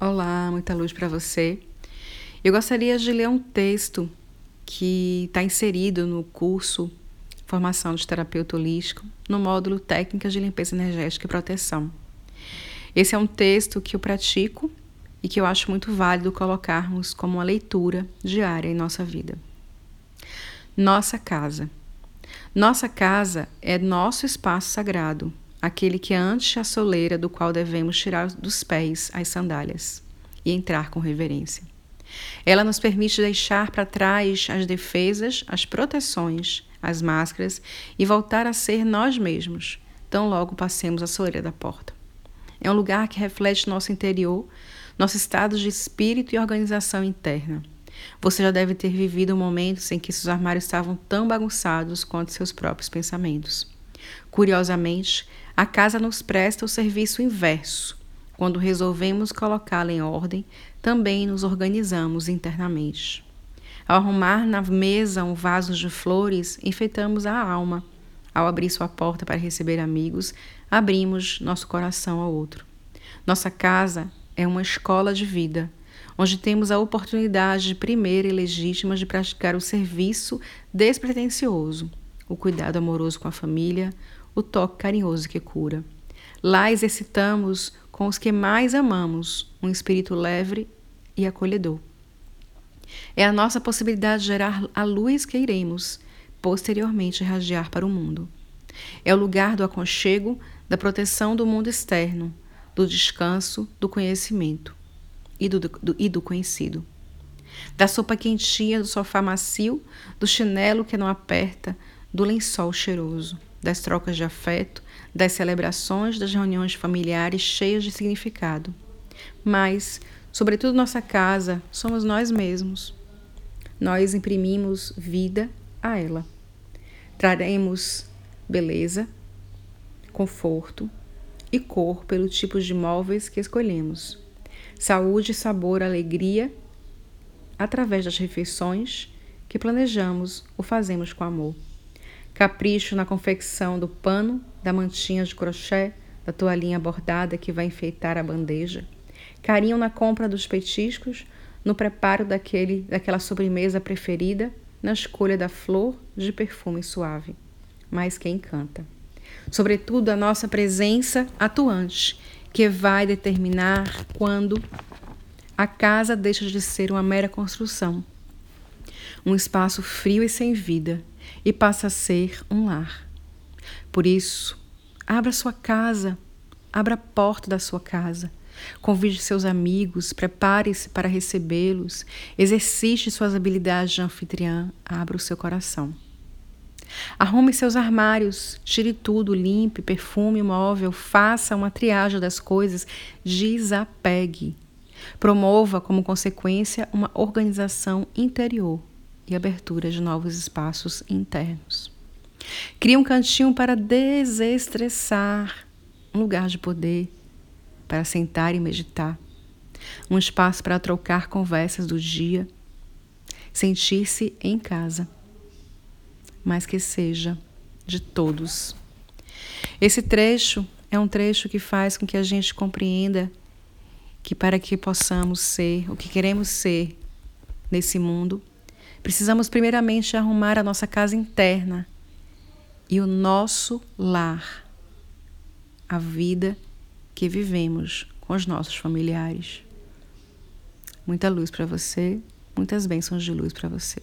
Olá, muita luz para você. Eu gostaria de ler um texto que está inserido no curso Formação de Terapeuta Holístico, no módulo Técnicas de Limpeza Energética e Proteção. Esse é um texto que eu pratico e que eu acho muito válido colocarmos como uma leitura diária em nossa vida. Nossa casa. Nossa casa é nosso espaço sagrado, aquele que é antes a soleira do qual devemos tirar dos pés as sandálias e entrar com reverência. Ela nos permite deixar para trás as defesas, as proteções, as máscaras e voltar a ser nós mesmos, tão logo passemos a soleira da porta. É um lugar que reflete nosso interior, nosso estado de espírito e organização interna. Você já deve ter vivido momentos em que seus armários estavam tão bagunçados quanto seus próprios pensamentos. Curiosamente, a casa nos presta o serviço inverso. Quando resolvemos colocá-la em ordem, também nos organizamos internamente. Ao arrumar na mesa um vaso de flores, enfeitamos a alma. Ao abrir sua porta para receber amigos, abrimos nosso coração ao outro. Nossa casa é uma escola de vida, onde temos a oportunidade primeira e legítima de praticar o serviço despretensioso, o cuidado amoroso com a família, o toque carinhoso que cura. Lá exercitamos com os que mais amamos um espírito leve e acolhedor. É a nossa possibilidade de gerar a luz que iremos posteriormente irradiar para o mundo. É o lugar do aconchego, da proteção do mundo externo, do descanso, do conhecimento e do, do, e do conhecido. Da sopa quentinha, do sofá macio, do chinelo que não aperta, do lençol cheiroso das trocas de afeto, das celebrações, das reuniões familiares cheias de significado. Mas, sobretudo, nossa casa somos nós mesmos. Nós imprimimos vida a ela. Traremos beleza, conforto e cor pelo tipo de móveis que escolhemos. Saúde, sabor, alegria através das refeições que planejamos ou fazemos com amor capricho na confecção do pano, da mantinha de crochê, da toalhinha bordada que vai enfeitar a bandeja, carinho na compra dos petiscos, no preparo daquele, daquela sobremesa preferida, na escolha da flor de perfume suave, mas que encanta. Sobretudo a nossa presença atuante, que vai determinar quando a casa deixa de ser uma mera construção, um espaço frio e sem vida, e passa a ser um lar. Por isso, abra sua casa, abra a porta da sua casa. Convide seus amigos, prepare-se para recebê-los, exercite suas habilidades de anfitriã, abra o seu coração. Arrume seus armários, tire tudo, limpe, perfume móvel, faça uma triagem das coisas, desapegue. Promova, como consequência, uma organização interior e abertura de novos espaços internos. Crie um cantinho para desestressar, um lugar de poder para sentar e meditar, um espaço para trocar conversas do dia, sentir-se em casa, mas que seja de todos. Esse trecho é um trecho que faz com que a gente compreenda que para que possamos ser o que queremos ser nesse mundo, Precisamos primeiramente arrumar a nossa casa interna e o nosso lar, a vida que vivemos com os nossos familiares. Muita luz para você, muitas bênçãos de luz para você.